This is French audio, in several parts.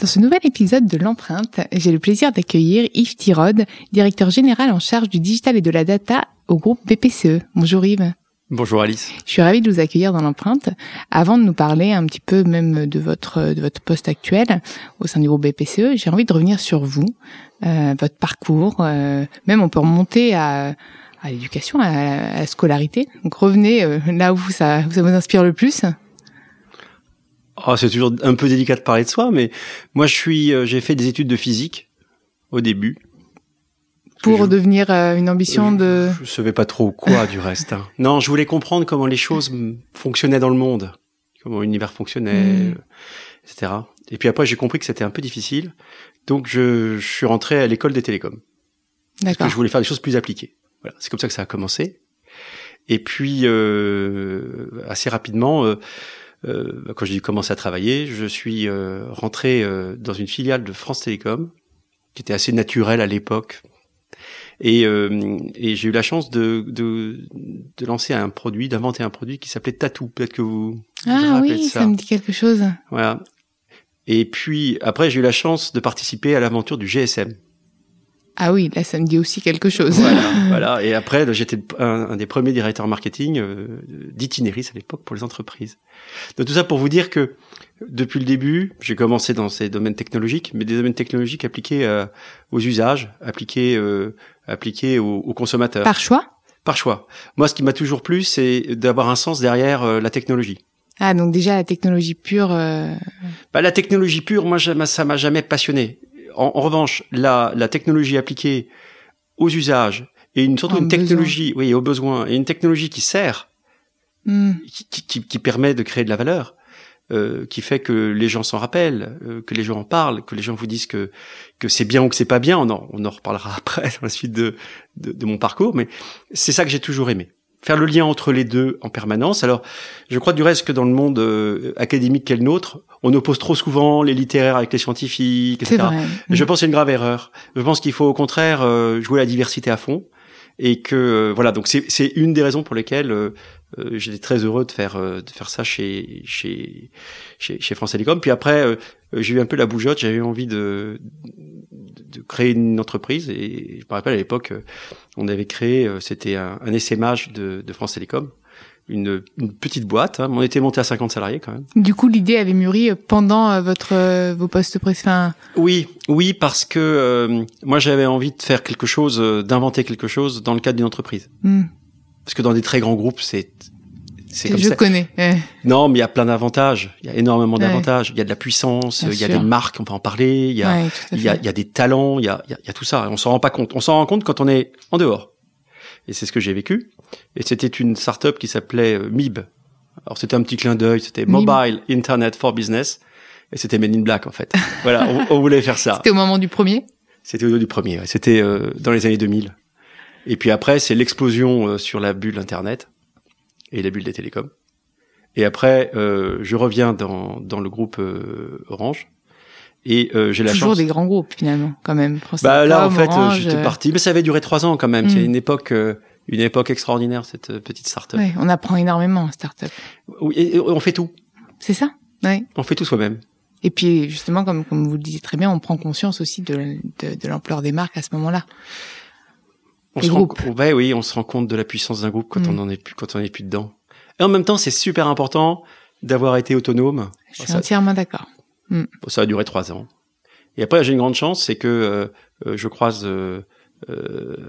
Dans ce nouvel épisode de l'empreinte, j'ai le plaisir d'accueillir Yves Tirode, directeur général en charge du digital et de la data au groupe BPCE. Bonjour Yves. Bonjour Alice. Je suis ravie de vous accueillir dans l'empreinte. Avant de nous parler un petit peu même de votre de votre poste actuel au sein du groupe BPCE, j'ai envie de revenir sur vous, euh, votre parcours. Euh, même on peut remonter à à l'éducation, à, la scolarité. Donc revenez euh, là où ça, ça vous inspire le plus. Oh, c'est toujours un peu délicat de parler de soi, mais moi je suis, euh, j'ai fait des études de physique au début. Pour devenir euh, une ambition de. Je savais pas trop quoi du reste. Hein. Non, je voulais comprendre comment les choses fonctionnaient dans le monde, comment l'univers fonctionnait, mm. etc. Et puis après j'ai compris que c'était un peu difficile, donc je, je suis rentré à l'école des télécoms. Parce que je voulais faire des choses plus appliquées. Voilà, c'est comme ça que ça a commencé. Et puis euh, assez rapidement. Euh, quand j'ai commencé à travailler, je suis euh, rentré euh, dans une filiale de France Télécom, qui était assez naturelle à l'époque. Et, et j'ai eu la chance de, de, de, lancer un produit, d'inventer un produit qui s'appelait Tatou. Peut-être que vous, ah oui, ça. ça me dit quelque chose. Voilà. Et puis après, j'ai eu la chance de participer à l'aventure du GSM. Ah oui, là, ça me dit aussi quelque chose. Voilà, voilà. Et après, j'étais un, des premiers directeurs marketing euh, d'Itinéris à l'époque pour les entreprises. Donc tout ça pour vous dire que depuis le début, j'ai commencé dans ces domaines technologiques, mais des domaines technologiques appliqués euh, aux usages, appliqués, euh, appliqués aux, aux, consommateurs. Par choix? Par choix. Moi, ce qui m'a toujours plu, c'est d'avoir un sens derrière euh, la technologie. Ah, donc déjà la technologie pure. Bah, la technologie pure, moi, ça m'a jamais passionné en, en, revanche, la, la technologie appliquée aux usages et une surtout une technologie, oui, aux besoins et une technologie qui sert, mm. qui, qui, qui, permet de créer de la valeur, euh, qui fait que les gens s'en rappellent, euh, que les gens en parlent, que les gens vous disent que que c'est bien ou que c'est pas bien. On en, on en reparlera après dans la suite de, de, de mon parcours, mais c'est ça que j'ai toujours aimé faire le lien entre les deux en permanence. Alors, je crois du reste que dans le monde euh, académique qu'est le nôtre, on oppose trop souvent les littéraires avec les scientifiques, etc. Vrai. Je pense que c'est une grave erreur. Je pense qu'il faut au contraire euh, jouer la diversité à fond et que euh, voilà. Donc c'est une des raisons pour lesquelles j'étais très heureux de faire de faire ça chez chez chez, chez France Télécom. Puis après, j'ai eu un peu la bougeotte. J'avais envie de de créer une entreprise et je me rappelle à l'époque on avait créé c'était un, un SMH de, de France Télécom une, une, petite boîte. Hein. On était monté à 50 salariés quand même. Du coup, l'idée avait mûri pendant votre vos postes précédents. Oui, oui, parce que euh, moi j'avais envie de faire quelque chose, d'inventer quelque chose dans le cadre d'une entreprise. Mm. Parce que dans des très grands groupes, c'est c'est comme je ça. connais. Ouais. Non, mais il y a plein d'avantages. Il y a énormément d'avantages. Ouais. Il y a de la puissance. Il y a sûr. des marques, on peut en parler. Il y a, ouais, il y a, il y a des talents. Il y a, il y a tout ça. On s'en rend pas compte. On s'en rend compte quand on est en dehors. Et c'est ce que j'ai vécu. Et c'était une startup qui s'appelait MIB. Alors c'était un petit clin d'œil. C'était Mobile Internet for Business. Et c'était Men in Black en fait. voilà, on, on, voulait faire ça. C'était au moment du premier? C'était au moment du premier. C'était euh, dans les années 2000. Et puis après, c'est l'explosion euh, sur la bulle Internet et la bulle des télécoms. Et après, euh, je reviens dans, dans le groupe euh, Orange. Et euh, j'ai la Toujours chance. des grands groupes finalement, quand même. France bah là, en fait, Orange, j'étais parti, mais ça avait duré trois ans quand même. Mm. C'est une époque, euh, une époque extraordinaire cette petite start-up. Ouais, on apprend énormément en start-up. Oui, et on fait tout. C'est ça? Ouais. On fait tout soi-même. Et puis justement, comme comme vous le disiez très bien, on prend conscience aussi de, de, de l'ampleur des marques à ce moment-là. On se rend, ouais, oui, on se rend compte de la puissance d'un groupe quand mm. on en est plus, quand on est plus dedans. Et en même temps, c'est super important d'avoir été autonome. Je suis entièrement d'accord. Mm. Ça a duré trois ans. Et après, j'ai une grande chance, c'est que euh, euh, je croise euh,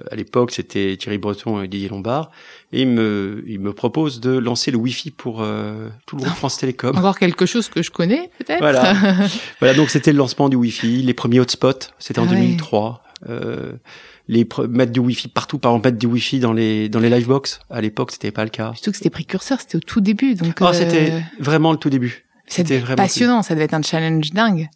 à l'époque, c'était Thierry Breton et Didier Lombard, et il me, il me propose de lancer le Wi-Fi pour tout le groupe France Télécom. Encore quelque chose que je connais, peut-être. Voilà. voilà. Donc c'était le lancement du Wi-Fi, les premiers hotspots. C'était en 2003. Ah les mettre du Wi-Fi partout, par exemple mettre du Wi-Fi dans les dans les livebox. À l'époque, c'était pas le cas. Surtout que c'était précurseur, c'était au tout début, donc. Oh, c'était vraiment le tout début. C'était vraiment passionnant. Ça devait être un challenge dingue.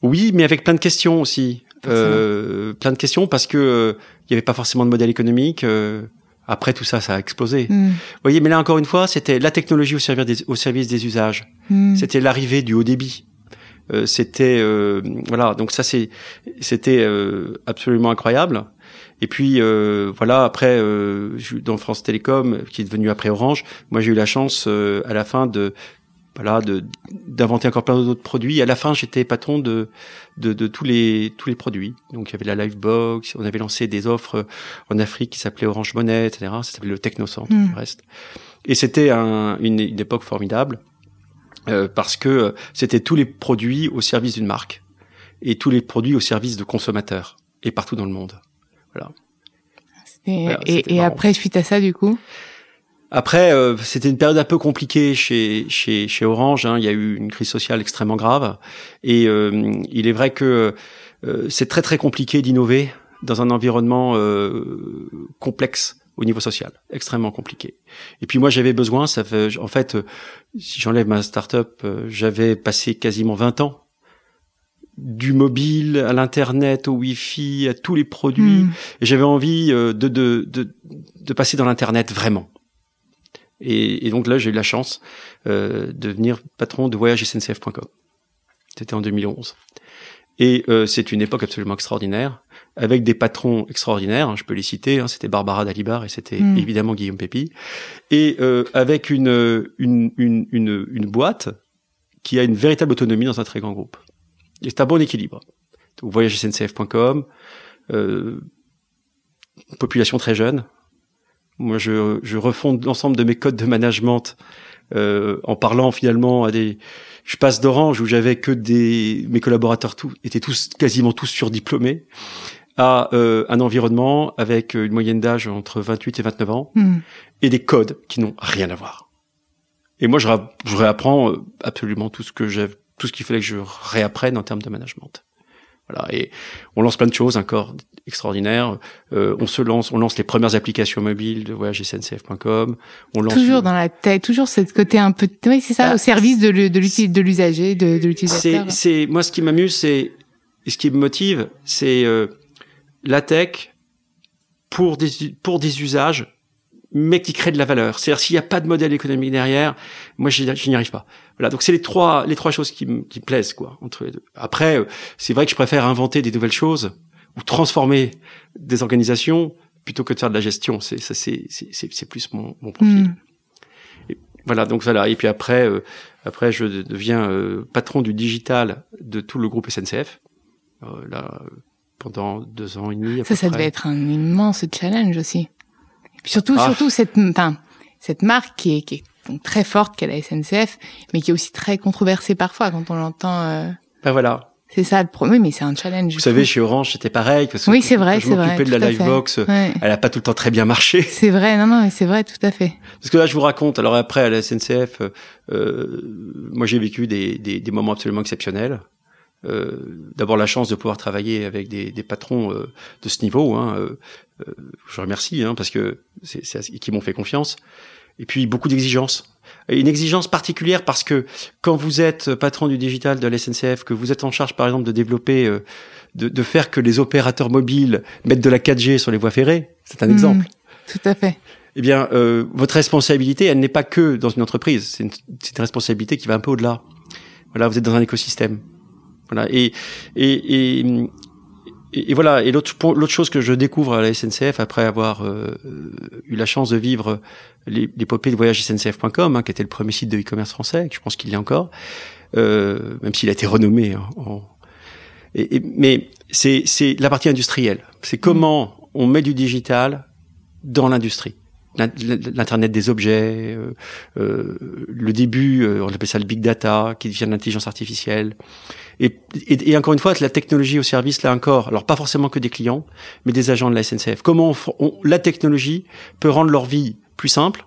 Oui, mais avec plein de questions aussi. Euh, plein de questions parce que euh, il y avait pas forcément de modèle économique. Euh, après tout ça, ça a explosé. Hmm. Vous voyez, mais là encore une fois, c'était la technologie au service des, au service des usages. Hmm. C'était l'arrivée du haut débit. Euh, c'était euh, voilà donc ça c'est c'était euh, absolument incroyable. Et puis voilà après dans France Télécom qui est devenu après Orange moi j'ai eu la chance à la fin de voilà de d'inventer encore plein d'autres produits. À la fin j'étais patron de, de, de tous les tous les produits. Donc il y avait la Livebox on avait lancé des offres en Afrique qui s'appelaient Orange Money etc ça s'appelait le Technocentre mmh. reste. Et c'était un, une, une époque formidable euh, parce que euh, c'était tous les produits au service d'une marque et tous les produits au service de consommateurs et partout dans le monde. Voilà. et, et après, suite à ça, du coup? Après, euh, c'était une période un peu compliquée chez chez, chez Orange. Hein. Il y a eu une crise sociale extrêmement grave, et il est vrai que c'est très très compliqué d'innover dans un environnement complexe au niveau social, extrêmement compliqué. Et puis moi j'avais besoin, ça fait, en fait, euh, si j'enlève ma start-up, euh, j'avais passé quasiment 20 ans du mobile à l'internet, au wifi, à tous les produits, hmm. et j'avais envie euh, de, de, de, de passer dans l'internet vraiment. Et, et, donc là j'ai eu la chance euh, de devenir patron de voyagesncf.com. C'était en 2011. Et euh, c'est une époque absolument extraordinaire avec des patrons extraordinaires, hein, je peux les citer, hein, c'était Barbara Dalibar et c'était hmm. évidemment Guillaume Pépi, et euh, avec une, une, une, une, une boîte qui a une véritable autonomie dans un très grand groupe. Et c'est un bon équilibre. Donc voyagesncf.com, euh, population très jeune. Moi, je, je refonde l'ensemble de mes codes de management euh, en parlant finalement à des je passe d'Orange où j'avais que des mes collaborateurs tous étaient tous quasiment tous surdiplômés à euh, un environnement avec une moyenne d'âge entre 28 et 29 ans hmm. et des codes qui n'ont rien à voir. Et moi, je, je réapprends euh, absolument tout ce que j'ai, tout ce qu'il fallait que je réapprenne en termes de management. Voilà. Et on lance plein de choses encore extraordinaires. Euh, on se lance, on lance les premières applications mobiles de voyage SNCF.com. On lance toujours dans la tête, toujours ce côté un peu, oui, c'est ça, bah, au service de, de l'usager, de, de l'utilisateur. C'est, c'est, moi, ce qui m'amuse, c'est, ce qui me motive, c'est euh, la tech pour des, pour des usages, mais qui créent de la valeur. C'est-à-dire s'il n'y a pas de modèle économique derrière, moi je n'y arrive pas. Voilà, donc c'est les trois les trois choses qui me qui plaisent quoi entre les deux. Après, euh, c'est vrai que je préfère inventer des nouvelles choses ou transformer des organisations plutôt que de faire de la gestion. C'est ça c'est c'est c'est plus mon mon profil. Hmm. voilà, donc voilà. Et puis après euh, après je deviens euh, patron du digital de tout le groupe SNCF. là pendant deux ans et demi. ça, ça devait être un immense challenge aussi. Et puis surtout, ah. surtout cette, enfin, cette marque qui est, qui est très forte qu'est la SNCF, mais qui est aussi très controversée parfois quand on l'entend. Euh... Ben voilà. C'est ça le problème, mais c'est un challenge. Vous savez, chez Orange, c'était pareil. Parce oui, c'est vrai, c'est vrai. Je de la Livebox. Elle a pas tout le temps très bien marché. C'est vrai, non, non, mais c'est vrai, tout à fait. Parce que là, je vous raconte. Alors après, à la SNCF, euh, moi, j'ai vécu des, des, des moments absolument exceptionnels. Euh, d'abord la chance de pouvoir travailler avec des, des patrons euh, de ce niveau. Hein, euh, euh je remercie hein, parce que c'est qui m'ont fait confiance. Et puis beaucoup d'exigences. Une exigence particulière parce que quand vous êtes patron du digital de la SNCF, que vous êtes en charge par exemple de développer, de, de, faire que les opérateurs mobiles mettent de la 4G sur les voies ferrées, c'est un mmh, exemple. Tout à fait. Eh bien, votre responsabilité, elle n'est pas que dans une entreprise. C'est une, une responsabilité qui va un peu au-delà. Voilà, vous êtes dans un écosystème. Voilà. Et, et, et, et, voilà. Et l'autre chose que je découvre à la SNCF après avoir euh, eu la chance de vivre l'épopée de voyage SNCF.com, hein, qui était le premier site de e-commerce français, que je pense qu'il y a encore, euh, même s'il a été renommé. Hein, en... et, mais c'est la partie industrielle. C'est comment on met du digital dans l'industrie. L'internet des objets, euh, euh, le début, euh, on appelle ça le big data, qui devient l'intelligence artificielle. Et, et, et, encore une fois, la technologie au service, là encore, alors pas forcément que des clients, mais des agents de la SNCF. Comment on, la technologie peut rendre leur vie plus simple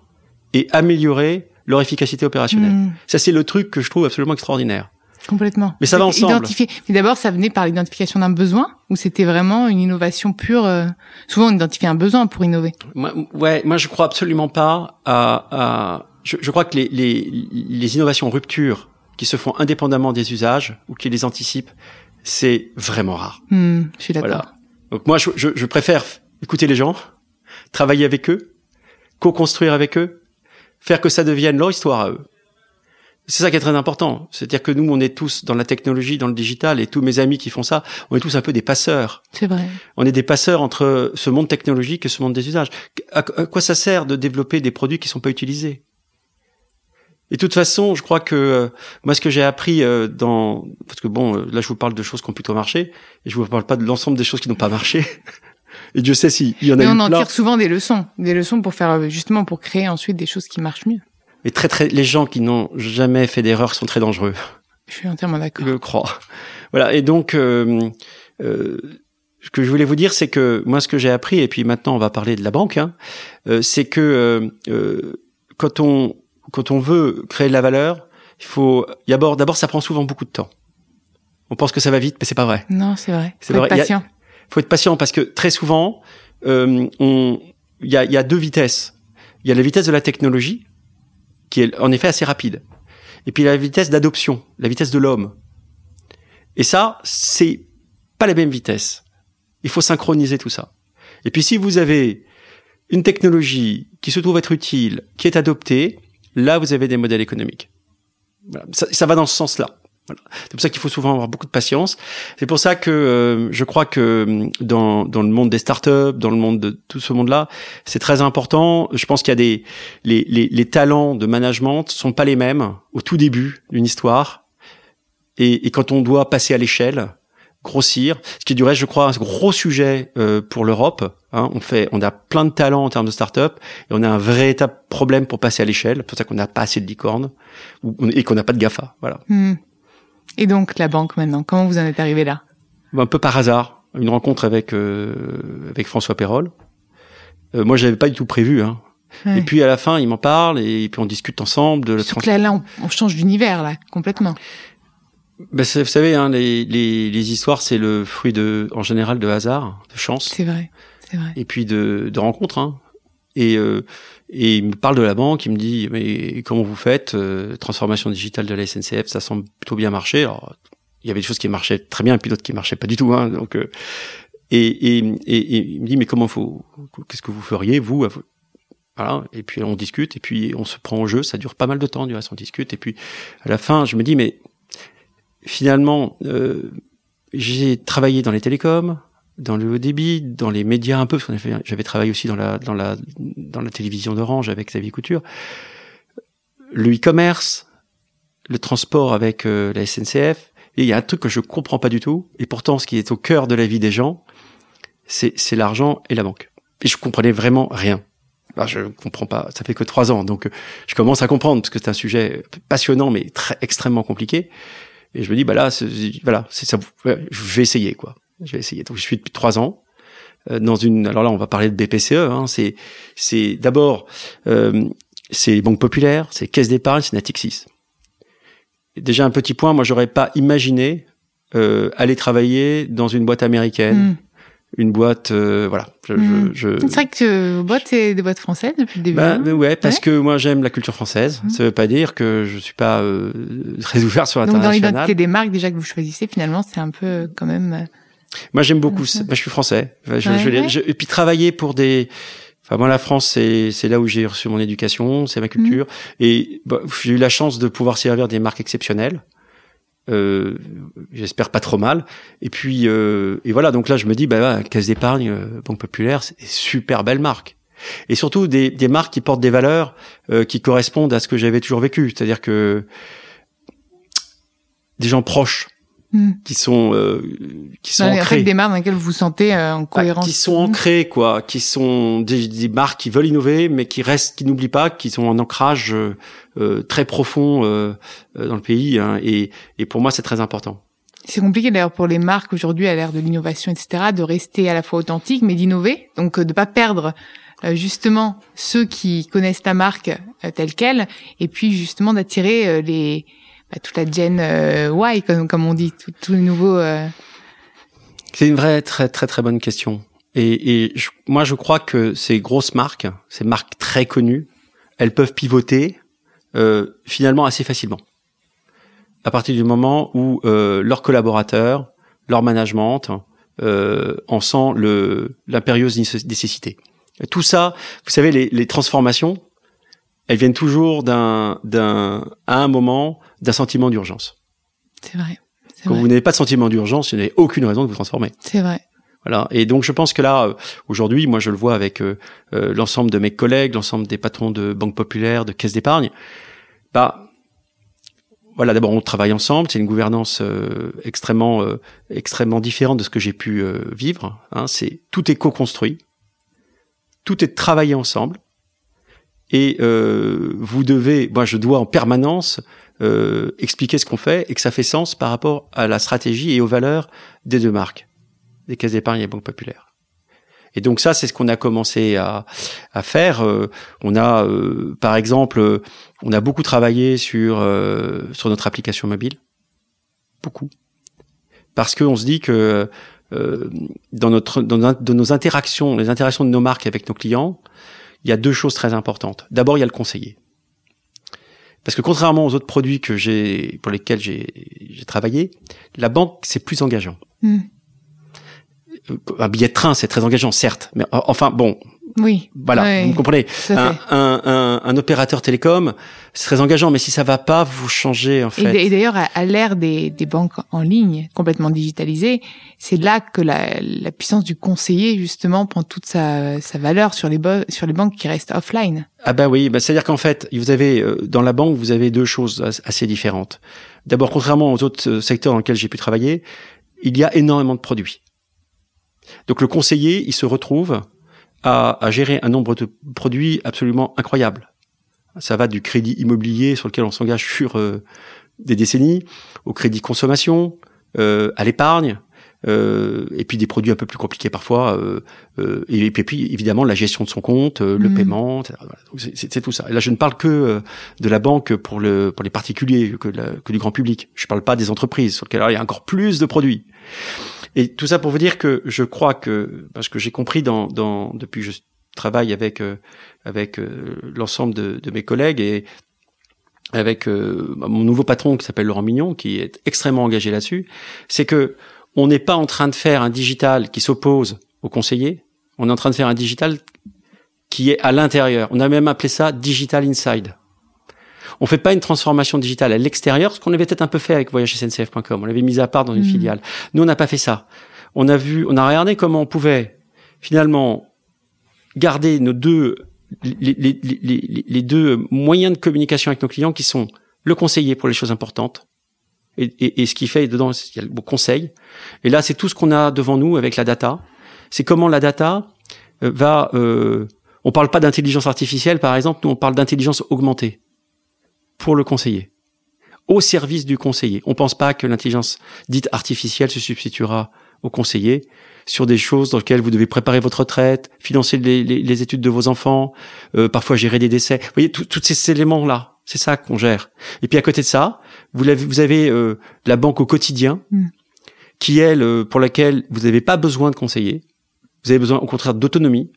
et améliorer leur efficacité opérationnelle. Hmm. Ça, c'est le truc que je trouve absolument extraordinaire. Complètement. Mais ça va ensemble. Identifier. Mais d'abord, ça venait par l'identification d'un besoin ou c'était vraiment une innovation pure euh, Souvent, on identifie un besoin pour innover. Moi, ouais, moi, je crois absolument pas à. à je, je, crois que les, les, les innovations ruptures qui se font indépendamment des usages ou qui les anticipent, c'est vraiment rare. Hmm, je suis d'accord. Voilà. Donc moi, je, je, je préfère écouter les gens, travailler avec eux, co-construire avec eux, faire que ça devienne leur histoire à eux. C'est ça qui est très important. C'est-à-dire que nous, on est tous dans la technologie, dans le digital, et tous mes amis qui font ça, on est tous un peu des passeurs. C'est vrai. On est des passeurs entre ce monde technologique et ce monde des usages. À quoi ça sert de développer des produits qui sont pas utilisés? Et de toute façon, je crois que euh, moi, ce que j'ai appris euh, dans, parce que bon, euh, là, je vous parle de choses qui ont plutôt marché, et je vous parle pas de l'ensemble des choses qui n'ont pas marché. et Dieu sait s'il y en a Mais on en tire souvent des leçons, des leçons pour faire justement pour créer ensuite des choses qui marchent mieux. Mais très très, les gens qui n'ont jamais fait d'erreur sont très dangereux. Je suis entièrement d'accord. Je crois. Voilà. Et donc, euh, euh, ce que je voulais vous dire, c'est que moi, ce que j'ai appris, et puis maintenant, on va parler de la banque, hein, euh, c'est que euh, euh, quand on quand on veut créer de la valeur, il faut d'abord d'abord ça prend souvent beaucoup de temps. On pense que ça va vite, mais c'est pas vrai. Non, c'est vrai. C'est vrai. Être patient. Il faut être patient parce que très souvent, euh, on il y a, y a deux vitesses. Il y a la vitesse de la technologie qui est en effet assez rapide. Et puis la vitesse d'adoption, la vitesse de l'homme. Et ça, c'est pas la même vitesse. Il faut synchroniser tout ça. Et puis si vous avez une technologie qui se trouve être utile, qui est adoptée, là vous avez des modèles économiques. Ça, va dans ce sens-là. C'est pour ça qu'il faut souvent avoir beaucoup de patience. C'est pour ça que euh, je crois que euh, dans, dans le monde des startups, dans le monde de tout ce monde-là, c'est très important. Je pense qu'il y a des les, les, les, talents de management sont pas les mêmes au tout début d'une histoire. Et, et, quand on doit passer à l'échelle, grossir, ce qui est du reste, je crois, un gros sujet euh, pour l'Europe. Hein, on fait, on a plein de talents en termes de start-up et on a un vrai problème pour passer à l'échelle. C'est pour ça qu'on n'a pas assez de licornes et qu'on n'a pas de Gafa. Voilà. Hmm. Et donc la banque maintenant, comment vous en êtes arrivé là? Un peu par hasard, une rencontre avec euh, avec François Perrol. Euh, moi, j'avais pas du tout prévu. Hein. Et puis à la fin, il m'en parle et puis on discute ensemble de la. Trans... Là, là, on, change d'univers là complètement. Ben, vous savez, hein, les, les, les histoires, c'est le fruit de, en général, de hasard, de chance. C'est vrai, c'est vrai. Et puis de, de rencontres. Hein. Et euh, et il me parle de la banque, il me dit mais comment vous faites euh, transformation digitale de la SNCF, ça semble plutôt bien marcher. Alors il y avait des choses qui marchaient très bien, puis d'autres qui marchaient pas du tout. Hein, donc euh, et, et, et, il me dit mais comment faut qu'est-ce que vous feriez vous voilà et puis on discute et puis on se prend au jeu. Ça dure pas mal de temps du reste on discute et puis à la fin je me dis mais finalement euh, j'ai travaillé dans les télécoms, dans le haut débit, dans les médias un peu, parce que j'avais travaillé aussi dans la, dans la, dans la télévision d'Orange avec Xavier Couture. Le e-commerce, le transport avec euh, la SNCF, et il y a un truc que je comprends pas du tout, et pourtant ce qui est au cœur de la vie des gens, c'est, l'argent et la banque. Et je comprenais vraiment rien. Je comprends pas, ça fait que trois ans, donc je commence à comprendre, parce que c'est un sujet passionnant, mais très, extrêmement compliqué. Et je me dis, bah là, voilà, ça, je vais essayer, quoi. Je vais essayer. Donc je suis depuis trois ans euh, dans une. Alors là, on va parler de BPCE. Hein, c'est c'est d'abord euh, c'est banque populaire, c'est caisse d'épargne, c'est Natixis. Déjà un petit point. Moi, j'aurais pas imaginé euh, aller travailler dans une boîte américaine. Hmm. Une boîte, euh, voilà. Je, hmm. je, C'est vrai que vos boîtes, c'est des boîtes françaises depuis le début. Bah, ouais, parce que moi j'aime la culture française. Hmm. Ça veut pas dire que je suis pas euh, très ouvert sur l'international. Donc dans l'identité des marques déjà que vous choisissez, finalement, c'est un peu quand même moi, j'aime beaucoup. Moi, je suis français. Je, je, et puis travailler pour des. Enfin, moi, la France, c'est c'est là où j'ai reçu mon éducation, c'est ma culture. Mm. Et bah, j'ai eu la chance de pouvoir servir des marques exceptionnelles. Euh, J'espère pas trop mal. Et puis euh, et voilà. Donc là, je me dis, bah, Caisse d'épargne, euh, Banque Populaire, c'est super belle marque. Et surtout des, des marques qui portent des valeurs euh, qui correspondent à ce que j'avais toujours vécu. C'est-à-dire que des gens proches Hmm. qui sont euh, qui sont les ancrées, des marques dans lesquelles vous vous sentez euh, en Ah, cohérence. qui sont ancrées quoi, qui sont des, des marques qui veulent innover, mais qui restent, qui n'oublient pas, qui sont un ancrage euh, euh, très profond euh, euh, dans le pays. hein, et, et pour moi, c'est très important. C'est compliqué d'ailleurs pour les marques aujourd'hui à l'ère de l'innovation, etc., de rester à la fois authentique mais d'innover, donc euh, de pas perdre euh, justement ceux qui connaissent la marque euh, telle quelle, et puis justement d'attirer euh, les bah, toute la gen euh, Y comme, comme on dit, tout- tous les nouveaux. euh, C'est une vraie très très très bonne question. Et, et je- moi, je crois que ces grosses marques, ces marques très connues, elles peuvent pivoter euh, finalement assez facilement. À partir du moment où euh, leurs collaborateurs, leur management euh, en sent le l'impérieuse nécess- nécessité. Tout ça, vous savez, les, les transformations, elles viennent toujours d'un d'un à un moment d'un sentiment d'urgence. C'est vrai. Quand vrai. vous n'avez pas de sentiment d'urgence, vous n'avez aucune raison de vous transformer. C'est vrai. Voilà. Et donc je pense que là, euh, aujourd'hui, moi je le vois avec euh, euh, l'ensemble de mes collègues, l'ensemble des patrons de banques populaires, de caisses d'épargne. Bah voilà, d'abord on travaille ensemble. C'est une gouvernance euh, extrêmement euh, extrêmement différente de ce que j'ai pu euh, vivre. Hein. C'est tout est co-construit, tout est travaillé ensemble. Et euh, vous devez, moi je dois en permanence euh, expliquer ce qu'on fait et que ça fait sens par rapport à la stratégie et aux valeurs des deux marques des caisses d'épargne et banques populaires. Et donc ça, c'est ce qu'on a commencé à, à faire. Euh, on a, euh, par exemple, on a beaucoup travaillé sur euh, sur notre application mobile, beaucoup, parce qu'on se dit que euh, dans notre dans, no- dans nos interactions, les interactions de nos marques avec nos clients, il y a deux choses très importantes. D'abord, il y a le conseiller. Parce que contrairement aux autres produits que j'ai pour lesquels j'ai j'ai travaillé, la banque c'est plus engageant Hmm. un billet de train, c'est très engageant, certes. Mais enfin, bon, Oui. voilà, vous comprenez. Un, un, un, un opérateur télécom, c'est très engageant, mais si ça va pas, vous changez en Et fait. Et d'ailleurs, à, l'ère des, des banques en ligne complètement digitalisées, c'est là que la, la puissance du conseiller justement prend toute sa, sa valeur sur les, sur les banques qui restent offline. Ah bah oui, bah c'est-à-dire qu'en fait, vous avez euh, dans la banque, vous avez deux choses as- assez différentes. D'abord, contrairement aux autres euh, secteurs dans lesquels j'ai pu travailler, il y a énormément de produits. Donc le conseiller, il se retrouve à, à gérer un nombre de produits absolument incroyable. Ça va du crédit immobilier sur lequel on s'engage sur euh, des décennies, au crédit consommation, euh, à l'épargne, euh, et puis des produits un peu plus compliqués parfois, euh, euh, et, puis, puis, évidemment la gestion de son compte, euh, le Mhm. paiement, etc. Voilà. C'est- tout ça. Et là, je ne parle que euh, de la banque pour le pour les particuliers que, la- que du grand public. Je ne parle pas des entreprises sur lesquelles alors, il y a encore plus de produits. Et tout ça pour vous dire que je crois que parce que j'ai compris dans, depuis que je travaille avec euh, avec euh, l'ensemble de, mes collègues et avec euh, mon nouveau patron qui s'appelle Laurent Mignon qui est extrêmement engagé là-dessus, c'est que on n'est pas en train de faire un digital qui s'oppose au conseiller, on est en train de faire un digital qui est à l'intérieur. On a même appelé ça digital inside. On fait pas une transformation digitale à l'extérieur, ce qu'on avait peut-être un peu fait avec voyagesncf.com. On l'avait mis à part dans une Mhm. filiale. Nous, on n'a pas fait ça. On a vu, on a regardé comment on pouvait finalement garder nos deux, les, les- les- les- deux moyens de communication avec nos clients qui sont le conseiller pour les choses importantes et, et- et ce qui fait dedans, il y a le conseil. Et là, c'est tout ce qu'on a devant nous avec la data. C'est comment la data euh, va. Euh, on parle pas d'intelligence artificielle, par exemple. Nous, on parle d'intelligence augmentée pour le conseiller, au service du conseiller. On pense pas que l'intelligence dite artificielle se substituera au conseiller sur des choses dans lesquelles vous devez préparer votre retraite, financer les, les- les études de vos enfants, euh, parfois gérer des décès. Vous voyez, tous ces éléments-là, c'est ça qu'on gère. Et puis à côté de ça, vous, avez euh, la banque au quotidien, Mm. qui est le- pour laquelle vous n'avez pas besoin de conseiller. Vous avez besoin au contraire d'autonomie.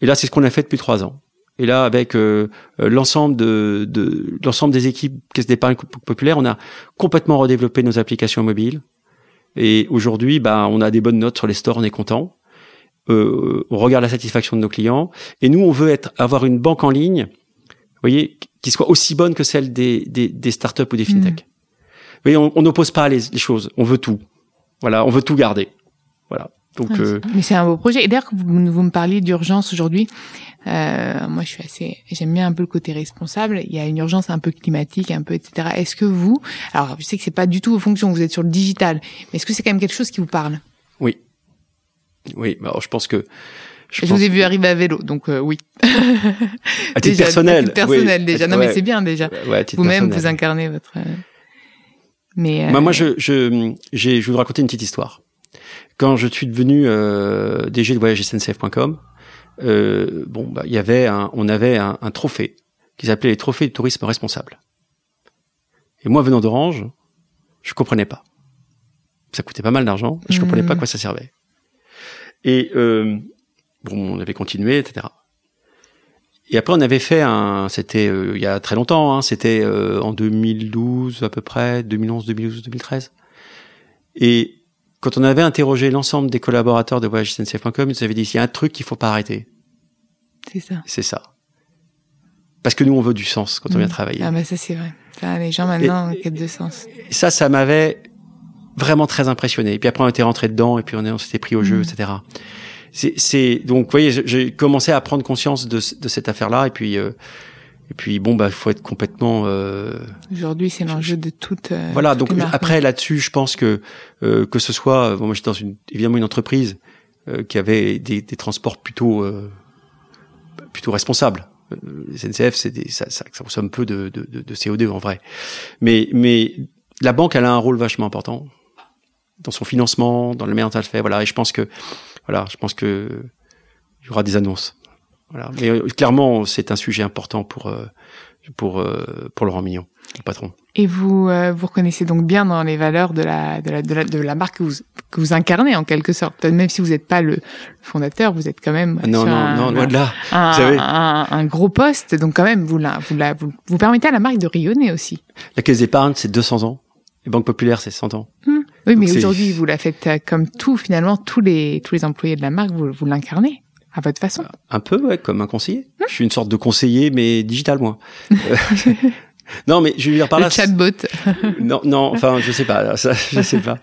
Et là, c'est ce qu'on a fait depuis trois ans. Et là, avec euh, euh, l'ensemble de, de l'ensemble des équipes Caisse d'épargne populaire, on a complètement redéveloppé nos applications mobiles. Et aujourd'hui, bah, on a des bonnes notes sur les stores, on est content. Euh, on regarde la satisfaction de nos clients. Et nous, on veut être avoir une banque en ligne, vous voyez, qui soit aussi bonne que celle des, des, des startups ou des fintechs. Vous voyez, on on n'oppose pas les, les choses. On veut tout. Voilà, on veut tout garder. Voilà. Donc, Ouais, euh, Mais c'est un beau projet. Et d'ailleurs, vous, vous me parliez d'urgence aujourd'hui. Euh, moi, je suis assez, j'aime bien un peu le côté responsable. Il y a une urgence un peu climatique, un peu, etc. Est-ce que vous, alors, je sais que c'est pas du tout vos fonctions, vous êtes sur le digital, mais est-ce que c'est quand même quelque chose qui vous parle? Oui, oui. bah, Alors, je pense que Je, pense- vous ai vu arriver à vélo, donc euh, oui. à titre Déjà, personnel. à titre personnel oui. déjà. Non, Ouais. mais c'est bien déjà. Ouais, Vous-même, vous incarnez votre. euh, Mais euh, Moi, moi, je, je, j'ai, je vais vous raconter une petite histoire. Quand je suis devenu euh, DG de voyage SNCF.com, euh, bon, bah, il y avait un, on avait un, un trophée qui s'appelait les trophées de tourisme responsable. Et moi, venant d'Orange, je comprenais pas. Ça coûtait pas mal d'argent, mais je Mhm. comprenais pas à quoi ça servait. Et euh, bon, on avait continué, etc. Et après, on avait fait un, c'était euh, il y a très longtemps, hein, c'était euh, en 2012 à peu près, 2011, 2012, 2013. Et quand on avait interrogé l'ensemble des collaborateurs de voyage SNCF.com, ils nous avaient dit il y a un truc qu'il faut pas arrêter, c'est ça. c'est ça. Parce que nous, on veut du sens quand on vient Mm. travailler. Ah bah ça c'est vrai. Ça, les gens maintenant en quête de sens. Et ça, ça m'avait vraiment très impressionné. Et puis après, on était rentré dedans, et puis on, s'était pris au jeu, Mhm. etc. C'est, donc, vous voyez, j'ai- commencé à prendre conscience de, de cette affaire-là, et puis, euh, et puis bon, bah, il faut être complètement. Euh, Aujourd'hui, c'est l'enjeu de toute. euh, voilà. Donc après, là-dessus, je pense que euh, que ce soit, bon, moi, j'étais dans une évidemment une entreprise euh, qui avait des, des transports plutôt euh, plutôt responsables. Euh, les SNCF, c'est des, ça, ça, ça consomme peu de, de, de, de CO2 en vrai. Mais, mais la banque, elle a un rôle vachement important dans son financement, dans le manière dont elle fait. Voilà. Et je pense que, voilà, je pense que il y aura des annonces. Voilà. Mais euh, clairement, c'est un sujet important pour euh, pour euh, pour Laurent Mignon, le patron. Et vous euh, vous reconnaissez donc bien dans les valeurs de la de la de la, de la marque que vous que vous incarnez en quelque sorte. Même si vous n'êtes pas le fondateur, vous êtes quand même Non, sur non, un, non, loin de là. un, Vous savez. un, un gros poste. Donc quand même, vous la, vous la, vous, vous permettez à la marque de rayonner aussi. La caisse d'épargne, c'est 200 ans. Les banques populaires, c'est 100 ans. Oui, mais aujourd'hui, vous la faites comme tout finalement tous les tous les employés de la marque, vous vous l'incarnez à votre façon. Un peu, ouais, comme un conseiller. Je suis une sorte de conseiller, mais digital, moi. Euh, non, mais je veux dire par le là. chatbot. Non, non, enfin, je sais pas, ça, je sais pas.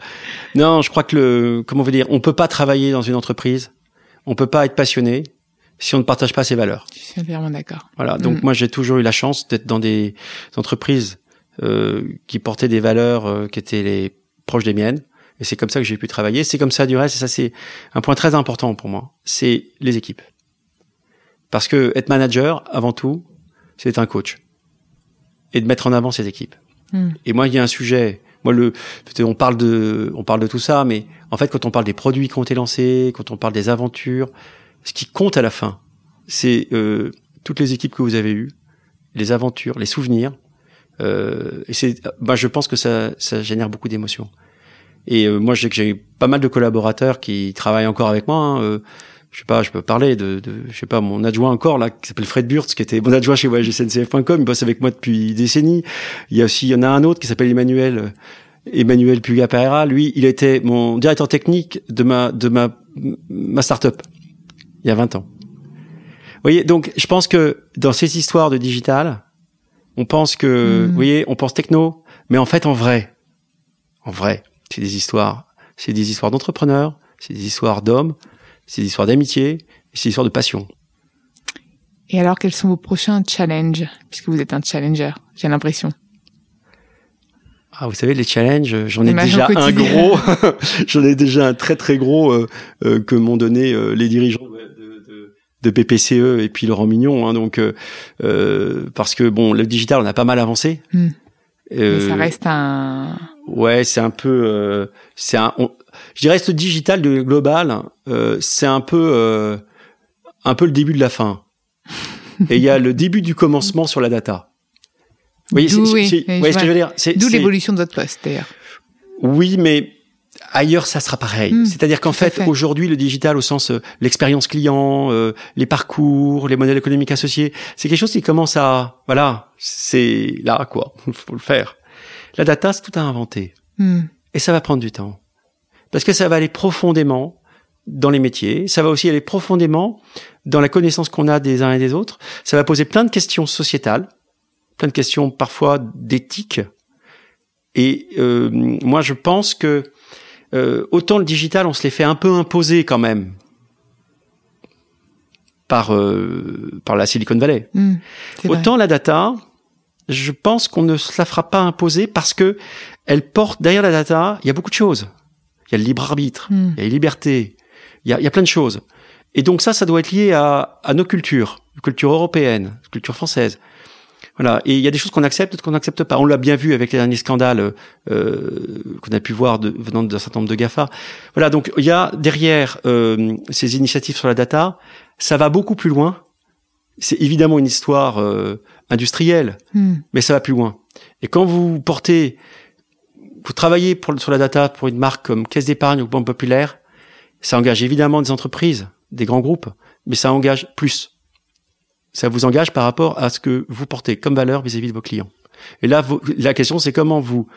Non, je crois que le, comment on veut dire, on peut pas travailler dans une entreprise, on peut pas être passionné si on ne partage pas ses valeurs. Je suis entièrement d'accord. Voilà. Donc Mm. moi, j'ai toujours eu la chance d'être dans des entreprises euh, qui portaient des valeurs euh, qui étaient les proches des miennes. Et c'est comme ça que j'ai pu travailler. C'est comme ça du reste. Et ça, c'est un point très important pour moi. C'est les équipes. Parce que être manager, avant tout, c'est être un coach et de mettre en avant ses équipes. Mm. Et moi, il y a un sujet. Moi, le, on parle de, on parle de tout ça, mais en fait, quand on parle des produits qui ont été lancés, quand on parle des aventures, ce qui compte à la fin, c'est euh, toutes les équipes que vous avez eues, les aventures, les souvenirs. Euh, et c'est, bah, je pense que ça, ça génère beaucoup d'émotions. Et euh, moi, je sais que j'ai pas mal de collaborateurs qui travaillent encore avec moi. hein, euh, je sais pas, je peux parler de, de, je sais pas, mon adjoint encore là, qui s'appelle Fred Burtz, qui était mon adjoint chez voyagesncf.com, il bosse avec moi depuis des décennies. Il y a aussi, il y en a un autre qui s'appelle Emmanuel, euh, Emmanuel Puga Pereira. Lui, il était mon directeur technique de ma, de ma, ma start-up. Il y a 20 ans. Vous voyez, donc, je pense que dans ces histoires de digital, on pense que, Mhm. vous voyez, on pense techno, mais en fait, en vrai, en vrai, c'est des histoires, c'est des histoires d'entrepreneurs, c'est des histoires d'hommes, c'est des histoires d'amitié, c'est des histoires de passion. Et alors, quels sont vos prochains challenges? Puisque vous êtes un challenger, j'ai l'impression. Ah, vous savez, les challenges, j'en ai déjà un gros, j'en ai déjà un très très gros euh, euh, que m'ont donné euh, les dirigeants de, de, de- de PPCE et puis Laurent Mignon. Hein, donc, parce que bon, le digital, on a pas mal avancé. Hmm. Mais ça reste un. Ouais, c'est un peu, euh, c'est un, on- je dirais ce digital de global, euh, c'est un peu, euh, un peu le début de la fin. Et il y a le début du commencement sur la data. Vous voyez, c'est- oui, c'est- oui, ce que je veux dire C'est- D'où l'évolution de votre poste, d'ailleurs. Oui, mais ailleurs, ça sera pareil. Mm, C'est-à-dire qu'en fait. aujourd'hui, le digital, au sens euh, l'expérience client, euh, les parcours, les modèles économiques associés, c'est quelque chose qui commence à, voilà, c'est là quoi, faut le faire. La data, c'est tout à inventer. Hmm. Et ça va prendre du temps. Parce que ça va aller profondément dans les métiers, ça va aussi aller profondément dans la connaissance qu'on a des uns et des autres, ça va poser plein de questions sociétales, plein de questions parfois d'éthique. Et euh, moi, je pense que euh, autant le digital, on se les fait un peu imposer quand même par euh, par la Silicon Valley. Hmm, autant la data, je pense qu'on ne se la fera pas imposer parce que elle porte derrière la data, il y a beaucoup de choses. Il y a le libre arbitre, Hmm. il y a les libertés, il y a, il y a plein de choses. Et donc ça, ça doit être lié à, à nos cultures, culture européenne, culture française. Voilà. Et il y a des choses qu'on accepte, d'autres qu'on n'accepte pas. On l'a bien vu avec les derniers scandales euh, qu'on a pu voir de, venant d'un certain nombre de Gafa. Voilà. Donc il y a derrière euh, ces initiatives sur la data, ça va beaucoup plus loin. C'est évidemment une histoire euh, industrielle, Hmm. mais ça va plus loin. Et quand vous portez, vous travaillez pour, sur la data pour une marque comme Caisse d'épargne ou Banque Populaire, ça engage évidemment des entreprises, des grands groupes, mais ça engage plus. Ça vous engage par rapport à ce que vous portez comme valeur vis-à-vis de vos clients. Et là, vous- la question, c'est comment vous,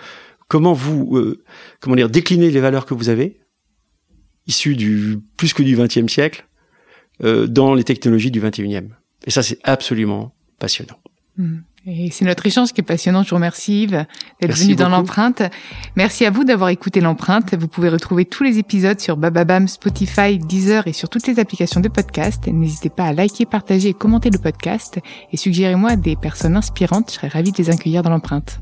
comment vous, euh, comment dire, décliner les valeurs que vous avez, issues du plus que du XXe siècle, euh, dans les technologies du XXIe. Et ça, c'est absolument passionnant. Hmm. Et c'est notre échange qui est passionnant. Je vous remercie Yves d'être venu dans l'empreinte. Merci à vous d'avoir écouté l'empreinte. Vous pouvez retrouver tous les épisodes sur Bababam, Spotify, Deezer et sur toutes les applications de podcast. N'hésitez pas à liker, partager et commenter le podcast et suggérez-moi des personnes inspirantes. Je serais ravie de les accueillir dans l'empreinte.